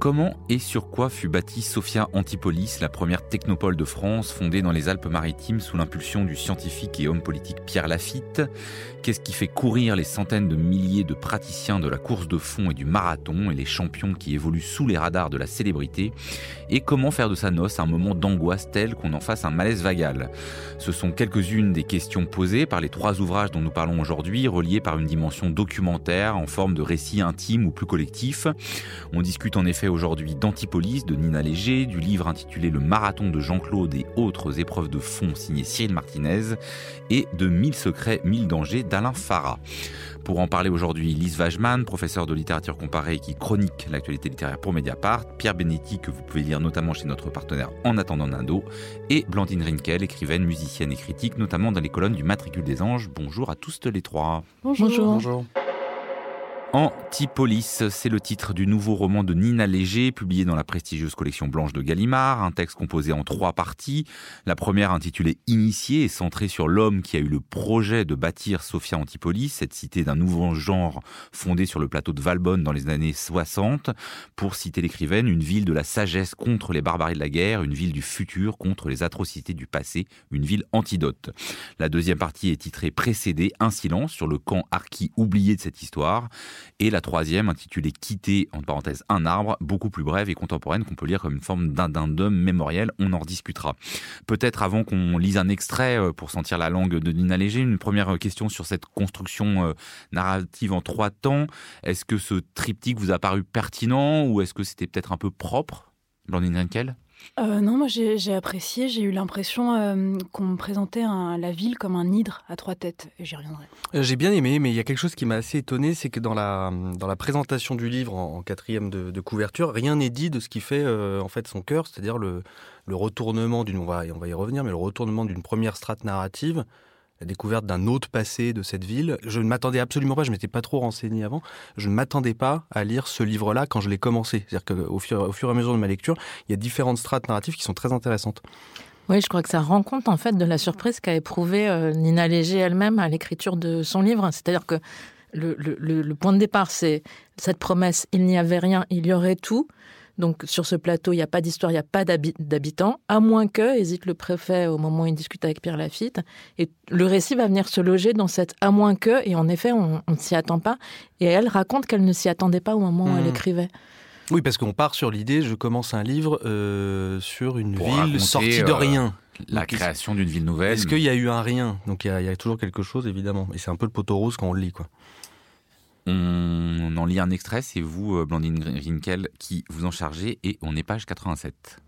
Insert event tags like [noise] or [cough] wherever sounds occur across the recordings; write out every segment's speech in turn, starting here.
Comment et sur quoi fut bâtie Sophia Antipolis, la première technopole de France fondée dans les Alpes-Maritimes sous l'impulsion du scientifique et homme politique Pierre Lafitte? Qu'est-ce qui fait courir les centaines de milliers de praticiens de la course de fond et du marathon et les champions qui évoluent sous les radars de la célébrité? Et comment faire de sa noce un moment d'angoisse tel qu'on en fasse un malaise vagal? Ce sont quelques-unes des questions posées par les trois ouvrages dont nous parlons aujourd'hui, reliés par une dimension documentaire en forme de récit intime ou plus collectif. On discute en effet aujourd'hui d'Antipolis de Nina Léger, du livre intitulé Le marathon de Jean-Claude et autres épreuves de fond signé Cyril Martinez et de Mille secrets, mille dangers d'Alain Farah. Pour en parler aujourd'hui, Lise Wajman, professeur de littérature comparée qui chronique l'actualité littéraire pour Mediapart, Pierre Benetti, que vous pouvez lire notamment chez notre partenaire En attendant Nando, et Blandine Rinkel, écrivaine, musicienne et critique, notamment dans les colonnes du Matricule des Anges. Bonjour à tous les trois. Bonjour. Bonjour. Antipolis, c'est le titre du nouveau roman de Nina Léger, publié dans la prestigieuse collection Blanche de Gallimard, un texte composé en trois parties. La première intitulée Initié est centrée sur l'homme qui a eu le projet de bâtir Sophia Antipolis, cette cité d'un nouveau genre fondée sur le plateau de Valbonne dans les années 60. Pour citer l'écrivaine, une ville de la sagesse contre les barbaries de la guerre, une ville du futur contre les atrocités du passé, une ville antidote. La deuxième partie est titrée Précédé, un silence sur le camp archi oublié de cette histoire. Et la troisième, intitulée Quitter, en parenthèse, un arbre, beaucoup plus brève et contemporaine, qu'on peut lire comme une forme d'addendum mémoriel. On en rediscutera. Peut-être avant qu'on lise un extrait euh, pour sentir la langue de Nina Léger, une première question sur cette construction euh, narrative en trois temps. Est-ce que ce triptyque vous a paru pertinent ou est-ce que c'était peut-être un peu propre, Blandine Renkel euh, non, moi j'ai apprécié. J'ai eu l'impression euh, qu'on me présentait la ville comme un hydre à trois têtes. J'y reviendrai. Euh, j'ai bien aimé, mais il y a quelque chose qui m'a assez étonné, c'est que dans la, dans la présentation du livre en, quatrième de, couverture, rien n'est dit de ce qui fait en fait son cœur, c'est-à-dire le, le retournement d'une, on va, on va y revenir, mais le retournement d'une première strate narrative la découverte d'un autre passé de cette ville. Je ne m'attendais absolument pas, je m'étais pas trop renseigné avant, je ne m'attendais pas à lire ce livre-là quand je l'ai commencé. C'est-à-dire qu'au fur, au fur et à mesure de ma lecture, il y a différentes strates narratives qui sont très intéressantes. Oui, je crois que ça rend compte en fait de la surprise qu'a éprouvée euh, Nina Léger elle-même à l'écriture de son livre. C'est-à-dire que le, point de départ, c'est cette promesse, il n'y avait rien, il y aurait tout. Donc sur ce plateau, il n'y a pas d'histoire, il n'y a pas d'habitants, à moins que, hésite le préfet au moment où il discute avec Pierre Lafitte. Et le récit va venir se loger dans cette à moins que, et en effet, on ne s'y attend pas. Et elle raconte qu'elle ne s'y attendait pas au moment où elle mmh. écrivait. Oui, parce qu'on part sur l'idée, je commence un livre euh, sur une ville sortie de euh, rien. la création d'une ville nouvelle. Est-ce qu'il y a eu un rien? Donc il y, a toujours quelque chose, évidemment. Et c'est un peu le poteau rose quand on le lit, quoi. On en lit un extrait, c'est vous, euh, Blandine Rinkel, qui vous en chargez, et on est page 87.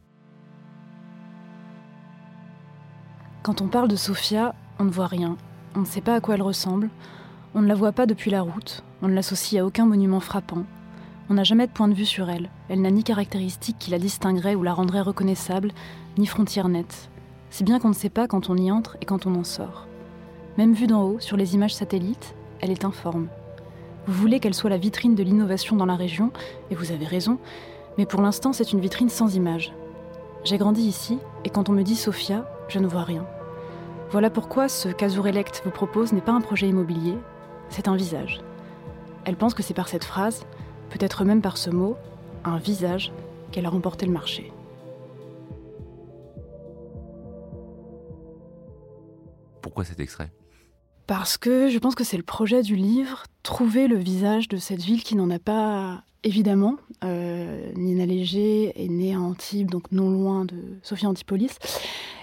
Quand on parle de Sophia, on ne voit rien. On ne sait pas à quoi elle ressemble. On ne la voit pas depuis la route. On ne l'associe à aucun monument frappant. On n'a jamais de point de vue sur elle. Elle n'a ni caractéristiques qui la distingueraient ou la rendraient reconnaissable, ni frontières nettes. Si bien qu'on ne sait pas quand on y entre et quand on en sort. Même vue d'en haut, sur les images satellites, elle est informe. Vous voulez qu'elle soit la vitrine de l'innovation dans la région, et vous avez raison, mais pour l'instant c'est une vitrine sans image. J'ai grandi ici, et quand on me dit Sophia, je ne vois rien. Voilà pourquoi ce qu'Azurelect vous propose n'est pas un projet immobilier, c'est un visage. Elle pense que c'est par cette phrase, peut-être même par ce mot, un visage, qu'elle a remporté le marché. Pourquoi cet extrait? Parce que je pense que c'est le projet du livre, trouver le visage de cette ville qui n'en a pas évidemment. Euh, Nina Léger est née à Antibes, donc non loin de Sophie Antipolis.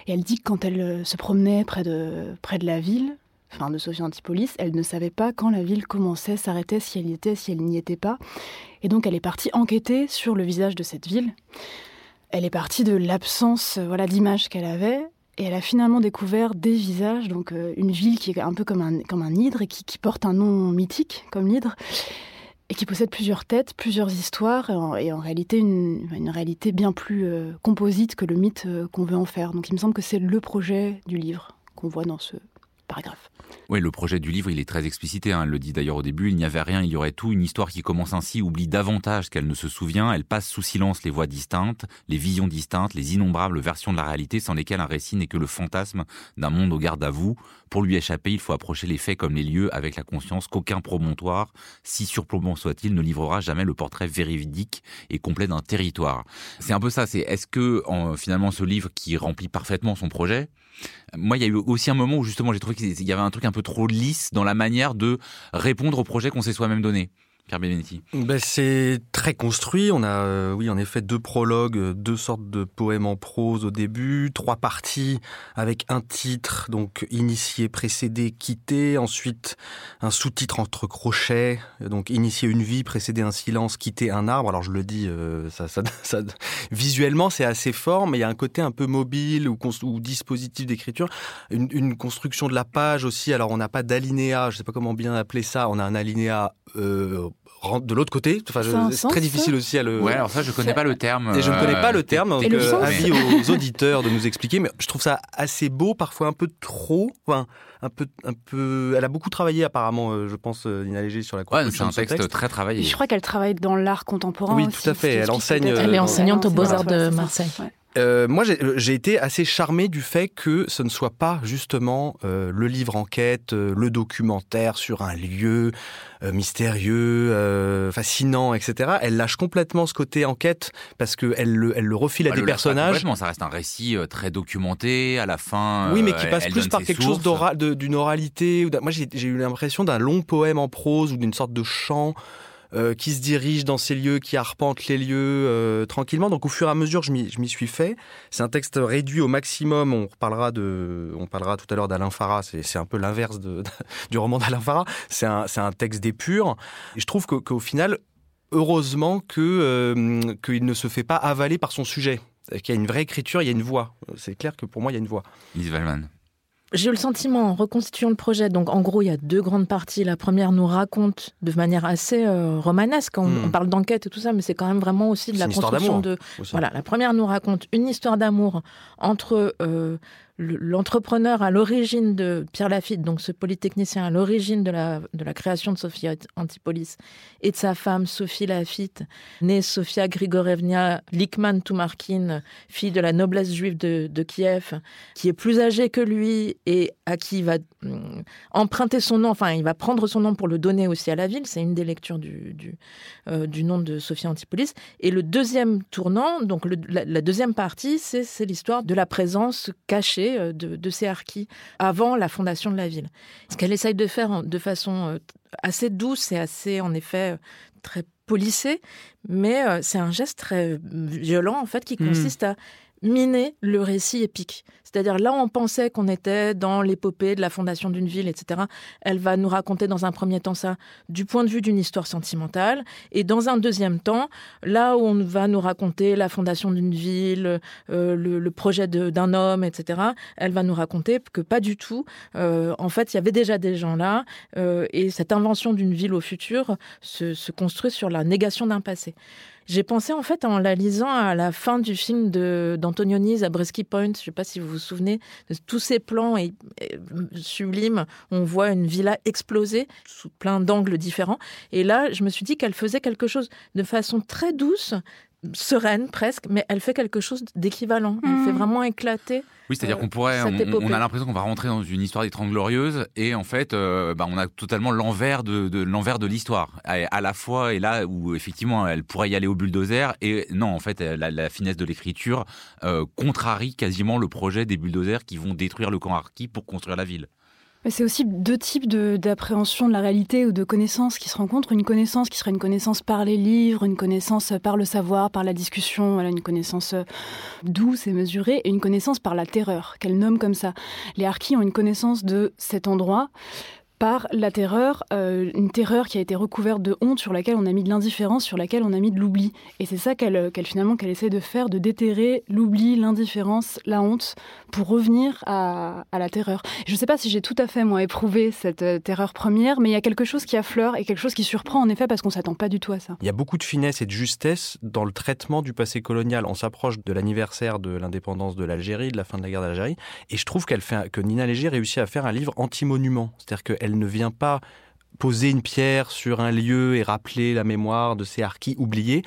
Et elle dit que quand elle euh, se promenait près de, près de la ville, enfin de Sophie Antipolis, elle ne savait pas quand la ville commençait, s'arrêtait, si elle y était, si elle n'y était pas. Et donc elle est partie enquêter sur le visage de cette ville. Elle est partie de l'absence voilà, d'image qu'elle avait et elle a finalement découvert des visages, donc euh, une ville qui est un peu comme un, comme un hydre et qui, porte un nom mythique comme l'hydre et qui possède plusieurs têtes, plusieurs histoires, et en, réalité une, une, réalité bien plus euh, composite que le mythe euh, qu'on veut en faire. Donc il me semble que c'est le projet du livre qu'on voit dans ce Oui, le projet du livre, il est très explicité. Hein. Elle le dit d'ailleurs au début. Il n'y avait rien, il y aurait tout. Une histoire qui commence ainsi oublie davantage qu'elle ne se souvient. Elle passe sous silence les voix distinctes, les visions distinctes, les innombrables versions de la réalité sans lesquelles un récit n'est que le fantasme d'un monde au garde à vous. Pour lui échapper, il faut approcher les faits comme les lieux avec la conscience qu'aucun promontoire, si surplombant soit-il, ne livrera jamais le portrait véridique et complet d'un territoire. C'est un peu ça. C'est est-ce que finalement ce livre qui remplit parfaitement son projet, moi, il y a eu aussi un moment où justement j'ai trouvé qu'il y avait un truc un peu trop lisse dans la manière de répondre au projet qu'on s'est soi-même donné. Ben, c'est très construit. On a, euh, oui, en effet, deux prologues, euh, deux sortes de poèmes en prose au début, trois parties avec un titre, donc initié, précédé, quitté. Ensuite, un sous-titre entre crochets, donc initier une vie, précédé un silence, quitter un arbre. Alors je le dis, euh, [laughs] visuellement c'est assez fort, mais il y a un côté un peu mobile ou, dispositif d'écriture, une, construction de la page aussi. Alors on n'a pas d'alinéa, je sais pas comment bien appeler ça. On a un alinéa euh, de l'autre côté. Enfin, c'est très difficile aussi à le. Ouais, alors ça, je connais pas le terme. Et je ne connais pas le euh, terme. Donc, euh, avis aux auditeurs de nous expliquer. Mais je trouve ça assez beau, parfois un peu trop. Enfin, un peu, un peu. Elle a beaucoup travaillé apparemment, euh, je pense, Nina Léger sur la construction. Ouais, c'est un texte, très travaillé. Je crois qu'elle travaille dans l'art contemporain. Oui, tout à fait. Elle enseigne. Elle est enseignante aux Beaux Arts de Marseille. Euh, moi, j'ai été assez charmé du fait que ce ne soit pas justement euh, le livre enquête, euh, le documentaire sur un lieu mystérieux, fascinant, etc. Elle lâche complètement ce côté enquête parce qu'elle le, elle le refile à des personnages. ça reste un récit très documenté. À la fin, oui, mais qui passe plus par quelque chose d'une oralité. Moi, j'ai eu l'impression d'un long poème en prose ou d'une sorte de chant. Euh, qui se dirige dans ces lieux, qui arpente les lieux euh, tranquillement. Donc au fur et à mesure, je m'y suis fait. C'est un texte réduit au maximum. On parlera de, on parlera tout à l'heure d'Alain Farah. C'est un peu l'inverse du roman d'Alain Farah. C'est un, texte d'épure. Je trouve qu'au final, heureusement euh, qu'il ne se fait pas avaler par son sujet. Qu'il y a une vraie écriture, il y a une voix. C'est clair que pour moi, il y a une voix. Lise. J'ai eu le sentiment, en reconstituant le projet, donc en gros, il y a deux grandes parties. La première nous raconte de manière assez euh, romanesque, on, hmm. on parle d'enquête et tout ça, mais c'est quand même vraiment aussi de la construction de... Voilà, la première nous raconte une histoire d'amour entre euh, l'entrepreneur à l'origine de Pierre Lafitte, donc ce polytechnicien à l'origine de la, création de Sophie Antipolis, et de sa femme Sophie Lafitte, née Sofia Grigorevna Likman Toumarkin, fille de la noblesse juive de, Kiev, qui est plus âgée que lui et à qui il va hum, emprunter son nom, enfin il va prendre son nom pour le donner aussi à la ville, c'est une des lectures du, euh, nom de Sophie Antipolis. Et le deuxième tournant, donc la deuxième partie, c'est l'histoire de la présence cachée euh, de, ces harkis avant la fondation de la ville. Ce qu'elle essaye de faire de façon euh, assez douce et assez, en effet, euh, très polissée, mais c'est un geste très violent, en fait, qui hmm. consiste à miner le récit épique. C'est-à-dire là, on pensait qu'on était dans l'épopée de la fondation d'une ville, etc. Elle va nous raconter dans un premier temps ça du point de vue d'une histoire sentimentale, et dans un deuxième temps, là où on va nous raconter la fondation d'une ville, euh, le, projet d'un homme, etc. Elle va nous raconter que pas du tout. Euh, en fait, il y avait déjà des gens là, euh, et cette invention d'une ville au futur se, se construit sur la négation d'un passé. J'ai pensé en fait en la lisant à la fin du film d'Antonioni, Zabriskie Point. Je sais pas si vous vous souvenez de tous ces plans et, sublimes. On voit une villa exploser sous plein d'angles différents. Et là, je me suis dit qu'elle faisait quelque chose de façon très douce, sereine presque, mais elle fait quelque chose d'équivalent. Elle fait mmh. vraiment éclater. Oui, c'est-à-dire euh, qu'on pourrait, on, a l'impression qu'on va rentrer dans une histoire des Trente Glorieuses, et en fait, euh, bah, on a totalement l'envers de, l'envers de l'histoire. À, la fois, et là où effectivement, elle pourrait y aller au bulldozer, et non, en fait, la, finesse de l'écriture euh, contrarie quasiment le projet des bulldozers qui vont détruire le camp Arki pour construire la ville. C'est aussi deux types d'appréhension de, la réalité ou de connaissances qui se rencontrent. Une connaissance qui serait une connaissance par les livres, une connaissance par le savoir, par la discussion, une connaissance euh, douce et mesurée, et une connaissance par la terreur, qu'elle nomme comme ça. Les Harkis ont une connaissance de cet endroit par la terreur, euh, une terreur qui a été recouverte de honte, sur laquelle on a mis de l'indifférence, sur laquelle on a mis de l'oubli. Et c'est ça qu'elle finalement qu'elle essaie de faire, de déterrer l'oubli, l'indifférence, la honte, pour revenir à, la terreur. Je ne sais pas si j'ai tout à fait moi éprouvé cette euh, terreur première, mais il y a quelque chose qui affleure et quelque chose qui surprend en effet parce qu'on s'attend pas du tout à ça. Il y a beaucoup de finesse et de justesse dans le traitement du passé colonial. On s'approche de l'anniversaire de l'indépendance de l'Algérie, de la fin de la guerre d'Algérie, et je trouve qu'elle fait que Nina Léger réussit à faire un livre anti-monument, c'est-à-dire qu'elle elle ne vient pas poser une pierre sur un lieu et rappeler la mémoire de ces harkis oubliés.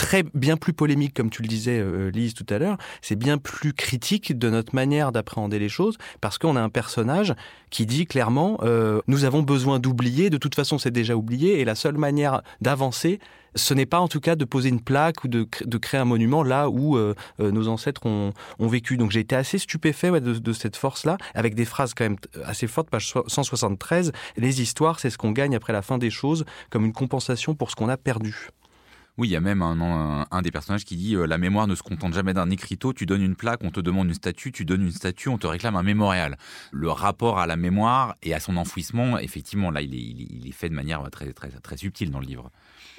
Très bien plus polémique, comme tu le disais, euh, Lise, tout à l'heure. C'est bien plus critique de notre manière d'appréhender les choses, parce qu'on a un personnage qui dit clairement euh, nous avons besoin d'oublier. De toute façon, c'est déjà oublié, et la seule manière d'avancer, ce n'est pas en tout cas de poser une plaque ou de, créer un monument là où euh, nos ancêtres ont, vécu. Donc j'ai été assez stupéfait de, de, cette force-là, avec des phrases quand même assez fortes, page 173. Les histoires, c'est ce qu'on gagne après la fin des choses, comme une compensation pour ce qu'on a perdu. Oui, il y a même un, des personnages qui dit euh, La mémoire ne se contente jamais d'un écriteau, tu donnes une plaque, on te demande une statue, tu donnes une statue, on te réclame un mémorial. Le rapport à la mémoire et à son enfouissement, effectivement, là, il est, il est fait de manière très, très, très subtile dans le livre.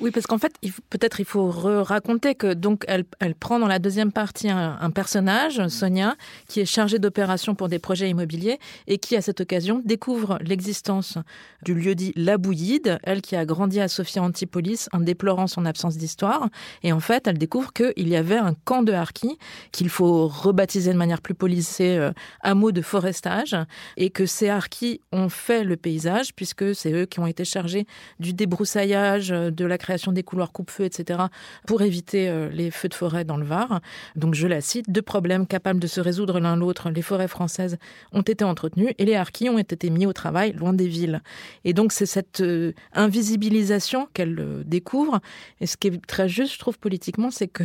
Oui, parce qu'en fait, peut-être il faut raconter que donc elle, elle, prend dans la deuxième partie un, personnage, Sonia, qui est chargée d'opérations pour des projets immobiliers et qui, à cette occasion, découvre l'existence du lieu dit La Bouillide, elle qui a grandi à Sophia Antipolis en déplorant son absence d'histoire. Et en fait, elle découvre qu'il y avait un camp de harkis qu'il faut rebaptiser de manière plus policée euh, hameau de forestage et que ces harkis ont fait le paysage puisque c'est eux qui ont été chargés du débroussaillage, de la création des couloirs coupe-feu, etc., pour éviter euh, les feux de forêt dans le Var. Donc je la cite, deux problèmes capables de se résoudre l'un l'autre, les forêts françaises ont été entretenues et les harkis ont été mis au travail loin des villes. Et donc c'est cette euh, invisibilisation qu'elle euh, découvre. Et ce qui est très juste, je trouve, politiquement, c'est que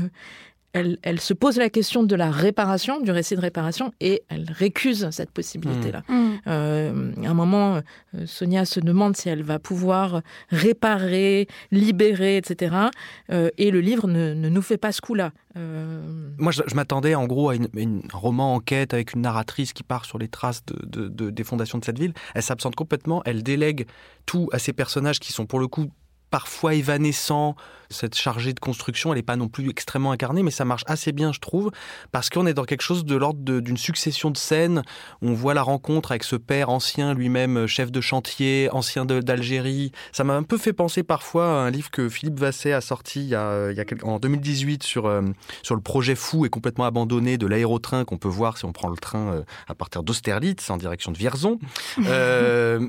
elle, se pose la question de la réparation, du récit de réparation, et elle récuse cette possibilité-là. Mmh. Mmh. Euh, à un moment, euh, Sonia se demande si elle va pouvoir réparer, libérer, etc. Euh, et le livre ne, nous fait pas ce coup-là. Moi, je, m'attendais en gros à un roman enquête avec une narratrice qui part sur les traces des fondations de cette ville. Elle s'absente complètement, elle délègue tout à ces personnages qui sont pour le coup parfois évanescent. Cette chargée de construction, elle n'est pas non plus extrêmement incarnée, mais ça marche assez bien, je trouve, parce qu'on est dans quelque chose de l'ordre d'une succession de scènes. On voit la rencontre avec ce père ancien, lui-même euh, chef de chantier, ancien d'Algérie. Ça m'a un peu fait penser parfois à un livre que Philippe Vasset a sorti il y a, il y a en 2018 sur, euh, sur le projet fou et complètement abandonné de l'aérotrain qu'on peut voir si on prend le train euh, à partir d'Austerlitz en direction de Vierzon. [laughs]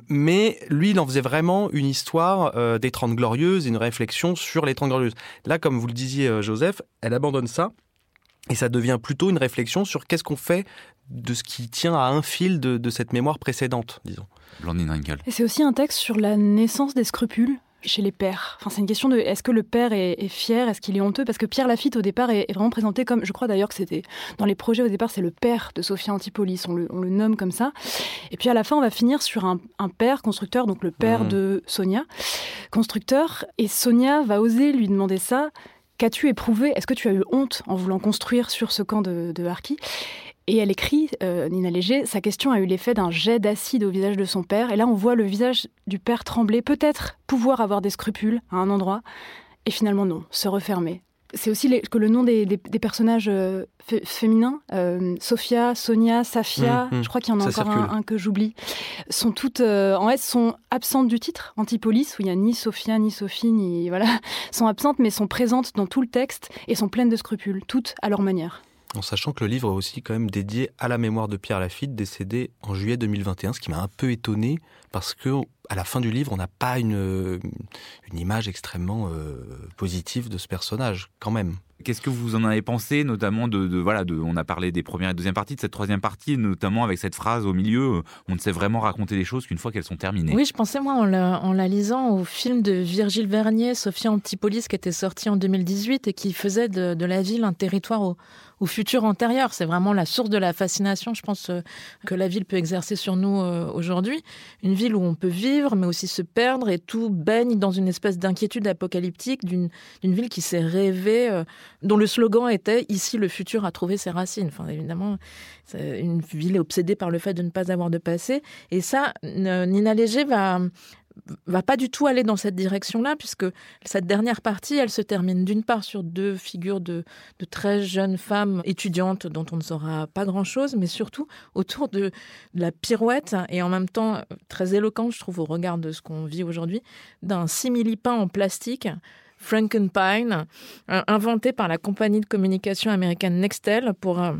mais lui, il en faisait vraiment une histoire des Trente Glorieuses une réflexion sur les Trente Glorieuses. Là, comme vous le disiez, euh, Joseph, elle abandonne ça. Et ça devient plutôt une réflexion sur qu'est-ce qu'on fait de ce qui tient à un fil de, cette mémoire précédente, disons. Et c'est aussi un texte sur la naissance des scrupules chez les pères enfin, C'est une question de est-ce que le père est, fier, est-ce qu'il est honteux? Parce que Pierre Lafitte, au départ, est, vraiment présenté comme, je crois d'ailleurs que c'était dans les projets au départ, c'est le père de Sophia Antipolis, on le, nomme comme ça. Et puis à la fin, on va finir sur un, père constructeur, donc le père mmh. de Sonia, constructeur. Et Sonia va oser lui demander ça. Qu'as-tu éprouvé? Est-ce que tu as eu honte en voulant construire sur ce camp de, de Harki? Et elle écrit, euh, Nina Léger, sa question a eu l'effet d'un jet d'acide au visage de son père. Et là, on voit le visage du père trembler, peut-être pouvoir avoir des scrupules à un endroit, et finalement non, se refermer. C'est aussi que le nom des, personnages euh, féminins, euh, Sophia, Sonia, Safia, mmh, mmh. je crois qu'il y en a encore un, que j'oublie, sont toutes en S sont absentes du titre. Antipolis, où il n'y a ni Sophia, ni Sophie, ni voilà, [laughs] sont absentes, mais sont présentes dans tout le texte et sont pleines de scrupules, toutes à leur manière. En sachant que le livre est aussi quand même dédié à la mémoire de Pierre Lafitte, décédé en juillet 2021, ce qui m'a un peu étonné parce que à la fin du livre, on n'a pas une, une image extrêmement euh, positive de ce personnage, quand même. Qu'est-ce que vous en avez pensé, notamment de, voilà, de, on a parlé des premières et deuxième parties, de cette troisième partie, notamment avec cette phrase au milieu, on ne sait vraiment raconter les choses qu'une fois qu'elles sont terminées. Oui, je pensais moi en la, en la, lisant au film de Virgile Vernier, Sophia Antipolis, qui était sorti en 2018 et qui faisait de, de la ville un territoire au, au futur antérieur. C'est vraiment la source de la fascination, je pense, euh, que la ville peut exercer sur nous euh, aujourd'hui. Une ville où on peut vivre mais aussi se perdre, et tout baigne dans une espèce d'inquiétude apocalyptique d'une ville qui s'est rêvée, euh, dont le slogan était Ici, le futur a trouvé ses racines. Enfin, évidemment, une ville obsédée par le fait de ne pas avoir de passé. Et ça, Nina Léger va, va pas du tout aller dans cette direction-là, puisque cette dernière partie, elle se termine d'une part sur deux figures de, de, très jeunes femmes étudiantes dont on ne saura pas grand-chose, mais surtout autour de, la pirouette et en même temps très éloquente, je trouve, au regard de ce qu'on vit aujourd'hui, d'un simili-pain en plastique. Frankenpine, inventé par la compagnie de communication américaine Nextel pour euh,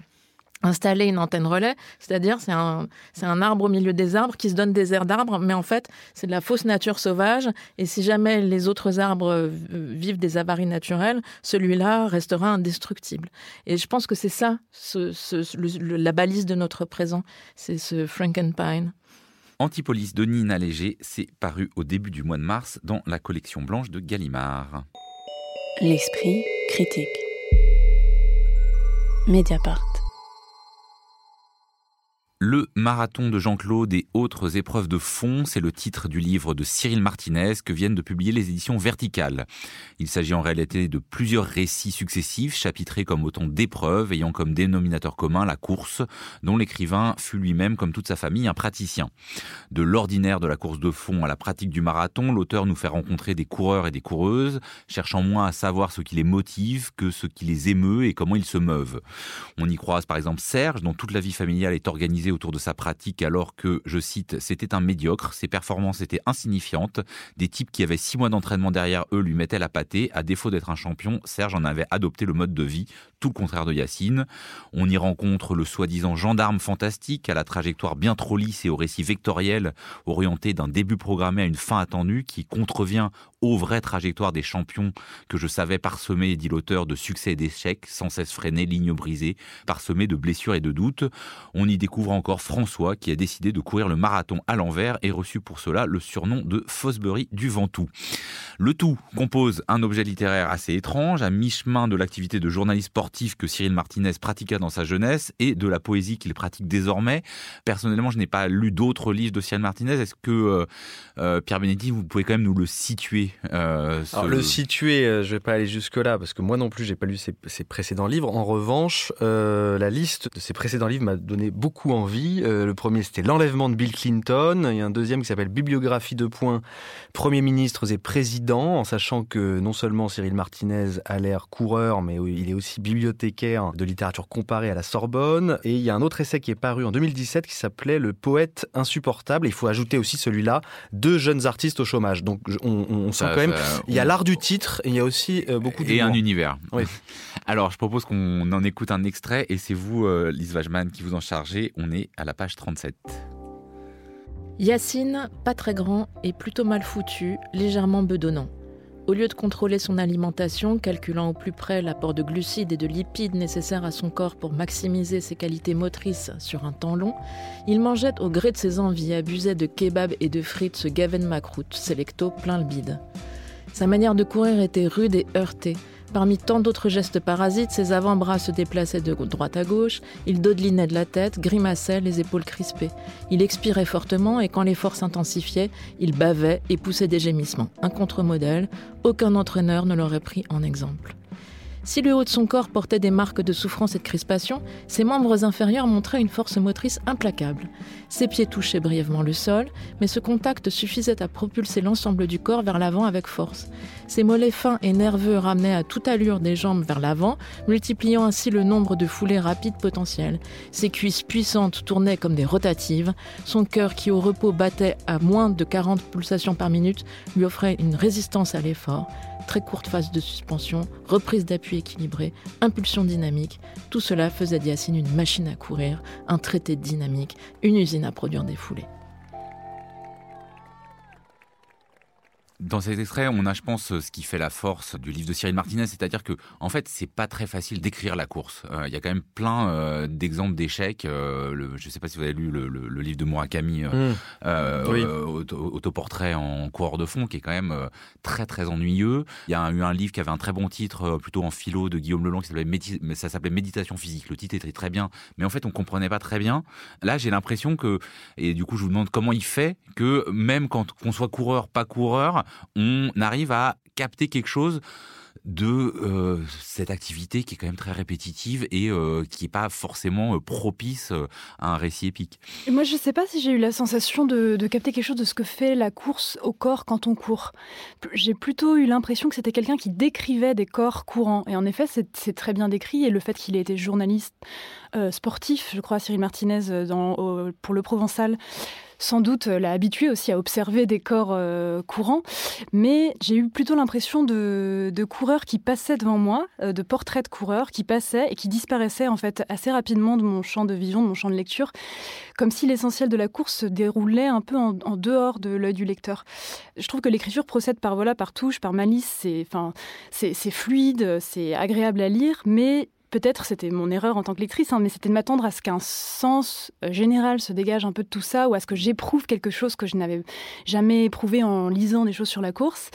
installer une antenne relais, c'est-à-dire c'est un, c'est un arbre au milieu des arbres qui se donne des airs d'arbres, mais en fait c'est de la fausse nature sauvage, et si jamais les autres arbres euh, vivent des avaries naturelles, celui-là restera indestructible. Et je pense que c'est ça, la balise de notre présent, c'est ce Frankenpine. Antipolis de Nina Léger, c'est paru au début du mois de mars dans la collection blanche de Gallimard. L'esprit critique. Mediapart. Le marathon de Jean-Claude et autres épreuves de fond, c'est le titre du livre de Cyril Martinez que viennent de publier les éditions Verticales. Il s'agit en réalité de plusieurs récits successifs, chapitrés comme autant d'épreuves, ayant comme dénominateur commun la course, dont l'écrivain fut lui-même, comme toute sa famille, un praticien. De l'ordinaire de la course de fond à la pratique du marathon, l'auteur nous fait rencontrer des coureurs et des coureuses, cherchant moins à savoir ce qui les motive que ce qui les émeut et comment ils se meuvent. On y croise par exemple Serge, dont toute la vie familiale est organisée autour de sa pratique alors que, je cite, c'était un médiocre, ses performances étaient insignifiantes, des types qui avaient six mois d'entraînement derrière eux lui mettaient la pâtée, à défaut d'être un champion, Serge en avait adopté le mode de vie, tout le contraire de Yacine. On y rencontre le soi-disant gendarme fantastique, à la trajectoire bien trop lisse et au récit vectoriel, orienté d'un début programmé à une fin attendue, qui contrevient aux vraies trajectoires des champions que je savais parsemer, dit l'auteur, de succès et d'échecs, sans cesse freinés, lignes brisées, parsemés de blessures et de doutes. On y découvre encore François, qui a décidé de courir le marathon à l'envers et reçu pour cela le surnom de Fosbury du Ventoux. Le tout compose un objet littéraire assez étrange, à mi-chemin de l'activité de journaliste sportif que Cyril Martinez pratiqua dans sa jeunesse et de la poésie qu'il pratique désormais. Personnellement, je n'ai pas lu d'autres livres de Cyril Martinez. Est-ce que euh, euh, Pierre Benetti, vous pouvez quand même nous le situer euh, Alors, Le situer, je ne vais pas aller jusque-là parce que moi non plus, j'ai pas lu ses, ses, précédents livres. En revanche, la liste de ses précédents livres m'a donné beaucoup envie. le premier, c'était L'enlèvement de Bill Clinton. Il y a un deuxième qui s'appelle Bibliographie de points, Premiers ministres et présidents, en sachant que non seulement Cyril Martinez a l'air coureur, mais il est aussi bibliothécaire de littérature comparée à la Sorbonne. Et il y a un autre essai qui est paru en 2017 qui s'appelait Le poète insupportable. Il faut ajouter aussi celui-là, Deux jeunes artistes au chômage. Donc on, sent quand même, il y a l'art du titre et il y a aussi euh, beaucoup Et un univers. Oui. [laughs] Alors je propose qu'on en écoute un extrait et c'est vous, euh, Lise Wajman, qui vous en chargez. On est à la page 37. Yacine, pas très grand et plutôt mal foutu, légèrement bedonnant. Au lieu de contrôler son alimentation, calculant au plus près l'apport de glucides et de lipides nécessaires à son corps pour maximiser ses qualités motrices sur un temps long, il mangeait au gré de ses envies, abusait de kebab et de frites ce Gavin Macroute, sélecto plein le bide. Sa manière de courir était rude et heurtée, Parmi tant d'autres gestes parasites, ses avant-bras se déplaçaient de droite à gauche, il dodelinait de la tête, grimaçait, les épaules crispées. Il expirait fortement et quand l'effort s'intensifiait, il bavait et poussait des gémissements. Un contre-modèle, aucun entraîneur ne l'aurait pris en exemple. Si le haut de son corps portait des marques de souffrance et de crispation, ses membres inférieurs montraient une force motrice implacable. Ses pieds touchaient brièvement le sol, mais ce contact suffisait à propulser l'ensemble du corps vers l'avant avec force. Ses mollets fins et nerveux ramenaient à toute allure des jambes vers l'avant, multipliant ainsi le nombre de foulées rapides potentielles. Ses cuisses puissantes tournaient comme des rotatives. Son cœur, qui au repos battait à moins de 40 pulsations par minute, lui offrait une résistance à l'effort très courte phase de suspension, reprise d'appui équilibrée, impulsion dynamique, tout cela faisait d'Yacine une machine à courir, un traité dynamique, une usine à produire des foulées. Dans cet extrait, on a, je pense, ce qui fait la force du livre de Cyril Martinez, c'est-à-dire que, en fait, c'est pas très facile d'écrire la course. Euh, il y a quand même plein euh, d'exemples d'échecs. Euh, je ne sais pas si vous avez lu le, livre de Murakami, mmh. autoportrait en coureur de fond, qui est quand même très très ennuyeux. Il y a eu un livre qui avait un très bon titre, plutôt en philo, de Guillaume Lelong, qui s'appelait ça s'appelait Méditation physique. Le titre était très bien, mais en fait, on comprenait pas très bien. Là, j'ai l'impression que, et du coup, je vous demande comment il fait que même quand qu'on soit coureur, pas coureur, on arrive à capter quelque chose de euh, cette activité qui est quand même très répétitive et euh, qui n'est pas forcément euh, propice à un récit épique. moi, je ne sais pas si j'ai eu la sensation de, capter quelque chose de ce que fait la course au corps quand on court. J'ai plutôt eu l'impression que c'était quelqu'un qui décrivait des corps courants. Et en effet, c'est très bien décrit. Et le fait qu'il ait été journaliste sportif, je crois, Cyril Martinez, dans, pour le Provençal, sans doute l'a habitué aussi à observer des corps euh, courants, mais j'ai eu plutôt l'impression de, coureurs qui passaient devant moi, euh, de portraits de coureurs qui passaient et qui disparaissaient en fait assez rapidement de mon champ de vision, de mon champ de lecture, comme si l'essentiel de la course se déroulait un peu en, dehors de l'œil du lecteur. Je trouve que l'écriture procède par voilà, par touche, par malice, c'est c'est fluide, c'est agréable à lire, mais peut-être c'était mon erreur en tant que lectrice, hein, mais c'était de m'attendre à ce qu'un sens euh, général se dégage un peu de tout ça, ou à ce que j'éprouve quelque chose que je n'avais jamais éprouvé en lisant des choses sur la course.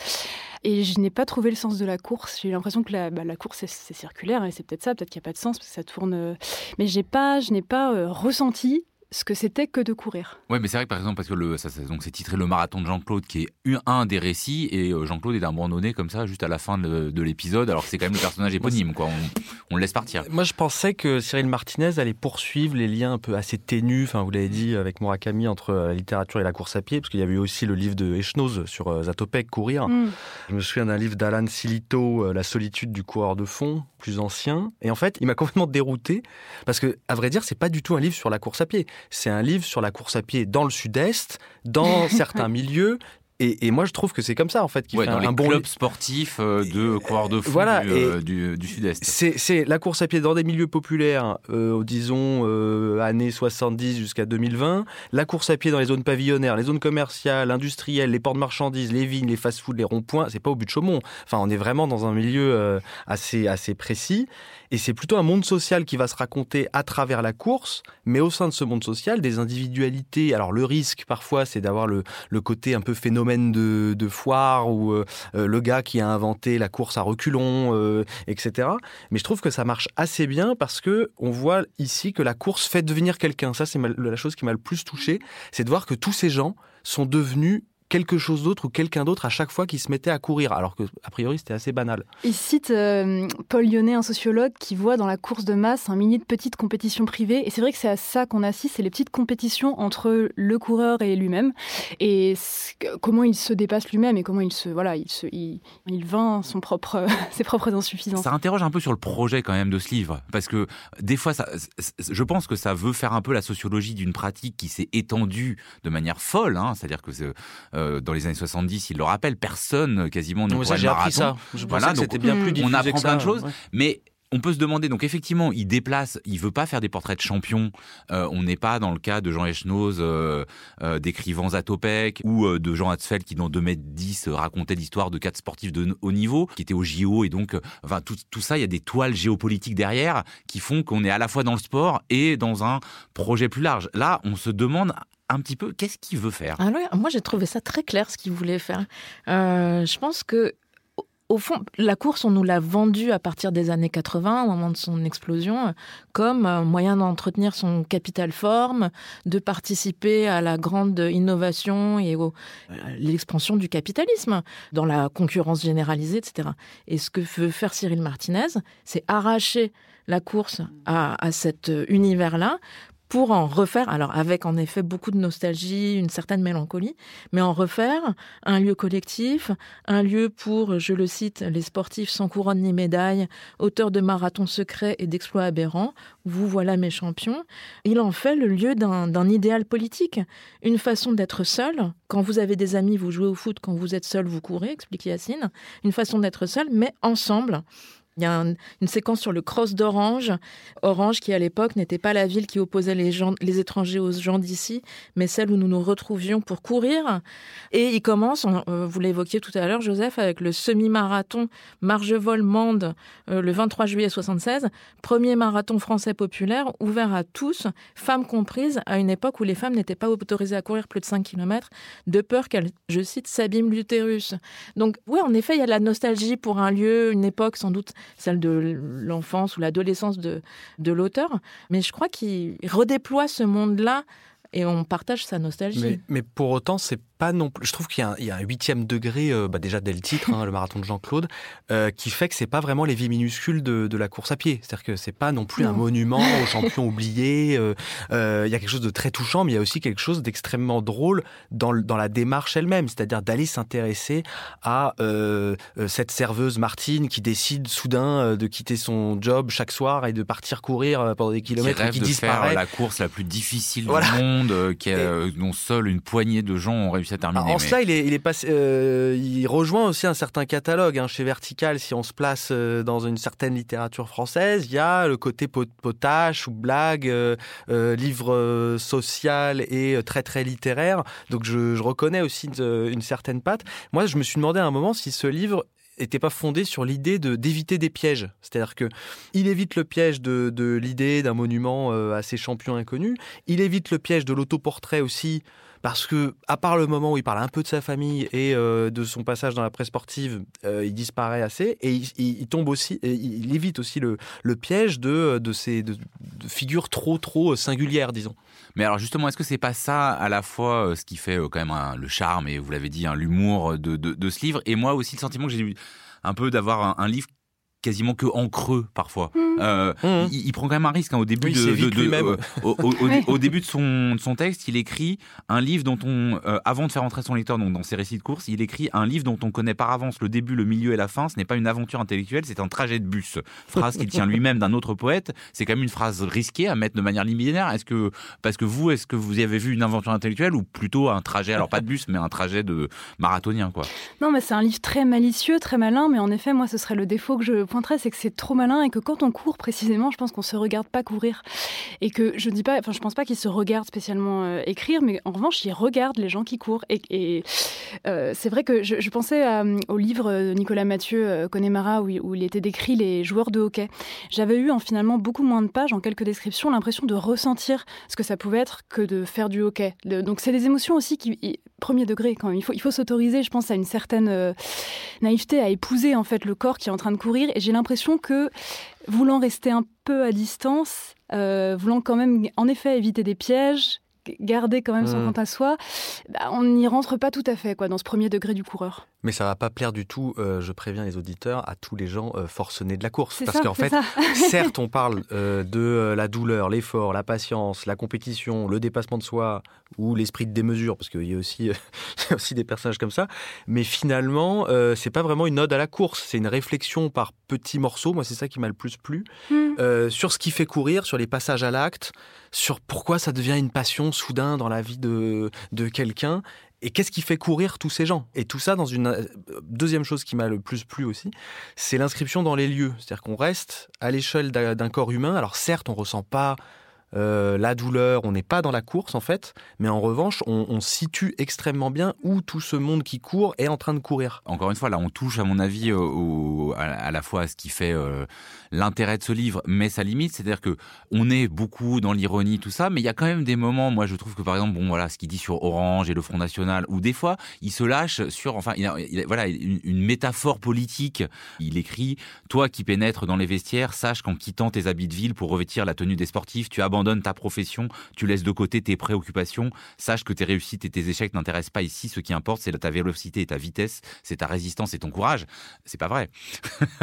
Et je n'ai pas trouvé le sens de la course. J'ai l'impression que la, bah, course, c'est circulaire, et c'est peut-être ça, peut-être qu'il n'y a pas de sens, parce que ça tourne. Euh, mais pas, je n'ai pas euh, ressenti ce que c'était que de courir. Oui, mais c'est vrai que par exemple, parce que le, ça, donc c'est titré Le marathon de Jean-Claude, qui est un des récits, et euh, Jean-Claude est abandonné comme ça, juste à la fin de, l'épisode, alors que c'est quand même le personnage [laughs] éponyme, quoi. On, le laisse partir. Moi, je pensais que Cyril Martinez allait poursuivre les liens un peu assez ténus, enfin, vous l'avez dit, avec Murakami, entre euh, la littérature et la course à pied, parce qu'il y avait aussi le livre de Echnoz sur euh, Zatopek, Courir. Mm. Je me souviens d'un livre d'Alan Silito, La solitude du coureur de fond, plus ancien. Et en fait, il m'a [laughs] complètement dérouté, parce que, à vrai dire, c'est pas du tout un livre sur la course à pied. C'est un livre sur la course à pied dans le sud-est, dans [laughs] certains milieux, et, moi, je trouve que c'est comme ça, en fait, qui fait dans un, les bon club sportif euh, de coureurs de foot voilà, euh, du, du, sud-est. C'est la course à pied dans des milieux populaires, euh, disons années 70 jusqu'à 2020. La course à pied dans les zones pavillonnaires, les zones commerciales, industrielles, les ports de marchandises, les vignes, les fast-foods, les ronds-points. C'est pas au but de Chaumont. Enfin, on est vraiment dans un milieu assez assez précis. Et c'est plutôt un monde social qui va se raconter à travers la course, mais au sein de ce monde social, des individualités. Alors le risque parfois, c'est d'avoir le, le, côté un peu phénomène de, de foire ou euh, euh, le gars qui a inventé la course à reculons, euh, etc. Mais je trouve que ça marche assez bien parce que on voit ici que la course fait devenir quelqu'un. Ça, c'est la chose qui m'a le plus touché, c'est de voir que tous ces gens sont devenus quelque chose d'autre ou quelqu'un d'autre à chaque fois qu'il se mettait à courir, alors que a priori c'était assez banal. Il cite euh, Paul Lyonnais, un sociologue, qui voit dans la course de masse un millier de petites compétitions privées, et c'est vrai que c'est à ça qu'on assiste, c'est les petites compétitions entre le coureur et lui-même, et comment il se dépasse lui-même et comment il se voilà, il se il, il vainc son propre [laughs] ses propres insuffisances. Ça interroge un peu sur le projet quand même de ce livre, parce que des fois, ça, je pense que ça veut faire un peu la sociologie d'une pratique qui s'est étendue de manière folle, hein, c'est-à-dire que euh, euh, dans les années 70, il le rappelle, personne quasiment ne courait le marathon. Ça. Je voilà, que c'était bien plus On apprend plein de choses, mais on peut se demander, donc effectivement, il déplace, il veut pas faire des portraits de champions. Euh, on n'est pas dans le cas de Jean Echnoz euh, euh, décrivant Zatopek ou de Jean Hatzfeld qui, dans 2 mètres 10, racontait l'histoire de quatre sportifs de haut niveau qui étaient au JO. Et donc, enfin, tout, tout ça, il y a des toiles géopolitiques derrière qui font qu'on est à la fois dans le sport et dans un projet plus large. Là, on se demande un petit peu qu'est-ce qu'il veut faire? Ah moi, j'ai trouvé ça très clair ce qu'il voulait faire. Euh, je pense que au fond, la course, on nous l'a vendue à partir des années 80, au moment de son explosion, comme moyen d'entretenir son capital forme, de participer à la grande innovation et à l'expansion du capitalisme, dans la concurrence généralisée, etc. Et ce que veut faire Cyril Martinez, c'est arracher la course à, à cet univers-là pour en refaire, alors avec en effet beaucoup de nostalgie, une certaine mélancolie, mais en refaire un lieu collectif, un lieu pour, je le cite, les sportifs sans couronne ni médaille, auteurs de marathons secrets et d'exploits aberrants, vous voilà mes champions. Il en fait le lieu d'un idéal politique, une façon d'être seul. Quand vous avez des amis, vous jouez au foot, quand vous êtes seul, vous courez, explique Yacine. Une façon d'être seul, mais ensemble Il y a une séquence sur le cross d'Orange. Orange, qui à l'époque n'était pas la ville qui opposait les, étrangers aux gens d'ici, mais celle où nous nous retrouvions pour courir. Et il commence, euh, vous l'évoquiez tout à l'heure, Joseph, avec le semi-marathon Margevol-Mende euh, le 23 juillet 76, premier marathon français populaire ouvert à tous, femmes comprises, à une époque où les femmes n'étaient pas autorisées à courir plus de 5 km, de peur qu'elles, je cite, s'abîment l'utérus. Donc oui, en effet, il y a de la nostalgie pour un lieu, une époque sans doute celle de l'enfance ou l'adolescence de, de l'auteur. Mais je crois qu'il redéploie ce monde-là et on partage sa nostalgie. Mais, mais pour autant, c'est pas non plus. Je trouve qu'il y, a un huitième degré, euh, bah déjà dès le titre, hein, [laughs] le marathon de Jean-Claude, euh, qui fait que c'est pas vraiment les vies minuscules de, de la course à pied. C'est-à-dire que c'est pas non plus un monument [laughs] aux champions oubliés. Euh, il y a quelque chose de très touchant, mais il y a aussi quelque chose d'extrêmement drôle dans, dans la démarche elle-même, c'est-à-dire d'aller s'intéresser à cette serveuse Martine qui décide soudain de quitter son job chaque soir et de partir courir pendant des kilomètres qui, rêve qui de disparaît. Faire la course la plus difficile du monde, qui est, dont seule une poignée de gens ont réussi en mais... cela, il est, il est passé, euh, il rejoint aussi un certain catalogue hein, chez Vertical. Si on se place euh, dans une certaine littérature française, il y a le côté potache ou blague, euh, livre social et très très littéraire. Donc je, je reconnais aussi une, une certaine patte. Moi, je me suis demandé à un moment si ce livre n'était pas fondé sur l'idée de d'éviter des pièges. C'est-à-dire que il évite le piège de, de l'idée d'un monument à ses champions inconnus. Il évite le piège de l'autoportrait aussi parce que à part le moment où il parle un peu de sa famille et euh, de son passage dans la presse sportive, euh, il disparaît assez et il, tombe aussi, et il évite aussi le, le piège de, de ces de, figures trop trop singulières, disons. Mais alors justement, est-ce que c'est pas ça à la fois euh, ce qui fait quand même le charme et vous l'avez dit, l'humour de, de, ce livre et moi aussi le sentiment que j'ai eu un peu d'avoir un livre quasiment que en creux parfois. Mmh. Euh, mmh. il, il, prend quand même un risque hein, au début oui, de, de, de euh, au, au, au, [laughs] au, début de son, de son texte, il écrit un livre dont on, euh, avant de faire entrer son lecteur donc dans ses récits de course, il écrit un livre dont on connaît par avance le début, le milieu et la fin. Ce n'est pas une aventure intellectuelle, c'est un trajet de bus. Phrase qu'il tient [laughs] lui-même d'un autre poète. C'est quand même une phrase risquée à mettre de manière liminaire. Est-ce que parce que vous, est-ce que vous y avez vu une aventure intellectuelle ou plutôt un trajet, alors pas de bus, mais un trajet de marathonien quoi? Non, mais c'est un livre très malicieux, très malin. Mais en effet, moi, ce serait le défaut que je c'est que c'est trop malin et que quand on court précisément, je pense qu'on se regarde pas courir et que je dis pas, enfin je pense pas qu'il se regarde spécialement euh, écrire, mais en revanche il regarde les gens qui courent et, euh, c'est vrai que je, pensais à, au livre de Nicolas Mathieu euh, Connemara où, où, il était décrit les joueurs de hockey. J'avais eu en finalement beaucoup moins de pages, en quelques descriptions, l'impression de ressentir ce que ça pouvait être que de faire du hockey. Donc c'est des émotions aussi qui premier degré quand. Il faut, il faut s'autoriser, je pense, à une certaine euh, naïveté, à épouser en fait le corps qui est en train de courir. J'ai l'impression que voulant rester un peu à distance, euh, voulant quand même, en effet, éviter des pièges, garder quand même son Mmh. compte à soi, bah, on n'y rentre pas tout à fait quoi dans ce premier degré du coureur. Mais ça va pas plaire du tout, euh, je préviens les auditeurs, à tous les gens euh, forcenés de la course. Parce qu'en fait, [laughs] certes, on parle euh, de la douleur, l'effort, la patience, la compétition, le dépassement de soi ou l'esprit de démesure, parce qu'il y a aussi, [laughs] il y a aussi des personnages comme ça. Mais finalement, c'est pas vraiment une ode à la course, c'est une réflexion par petits morceaux. Moi, c'est ça qui m'a le plus plu Mmh. euh, sur ce qui fait courir, sur les passages à l'acte, sur pourquoi ça devient une passion soudain dans la vie de, de quelqu'un. Et qu'est-ce qui fait courir tous ces gens Et tout ça dans une euh, deuxième chose qui m'a le plus plu aussi, c'est l'inscription dans les lieux. C'est-à-dire qu'on reste à l'échelle d'un corps humain. Alors certes, on ressent pas euh, la douleur, on n'est pas dans la course en fait, mais en revanche, on, situe extrêmement bien où tout ce monde qui court est en train de courir. Encore une fois, là, on touche, à mon avis, au, à, la fois à ce qui fait euh, l'intérêt de ce livre, mais sa limite, c'est-à-dire que on est beaucoup dans l'ironie, tout ça, mais il y a quand même des moments. Moi, je trouve que par exemple, bon, voilà, ce qu'il dit sur Orange et le Front National, ou des fois, il se lâche sur, enfin, il a, il a, voilà, une, une, métaphore politique. Il écrit "Toi qui pénètres dans les vestiaires, sache qu'en quittant tes habits de ville pour revêtir la tenue des sportifs, tu abandonnes ta profession, tu laisses de côté tes préoccupations. Sache que tes réussites et tes échecs n'intéressent pas ici. Ce qui importe, c'est ta vélocité et ta vitesse, c'est ta résistance et ton courage. C'est pas vrai.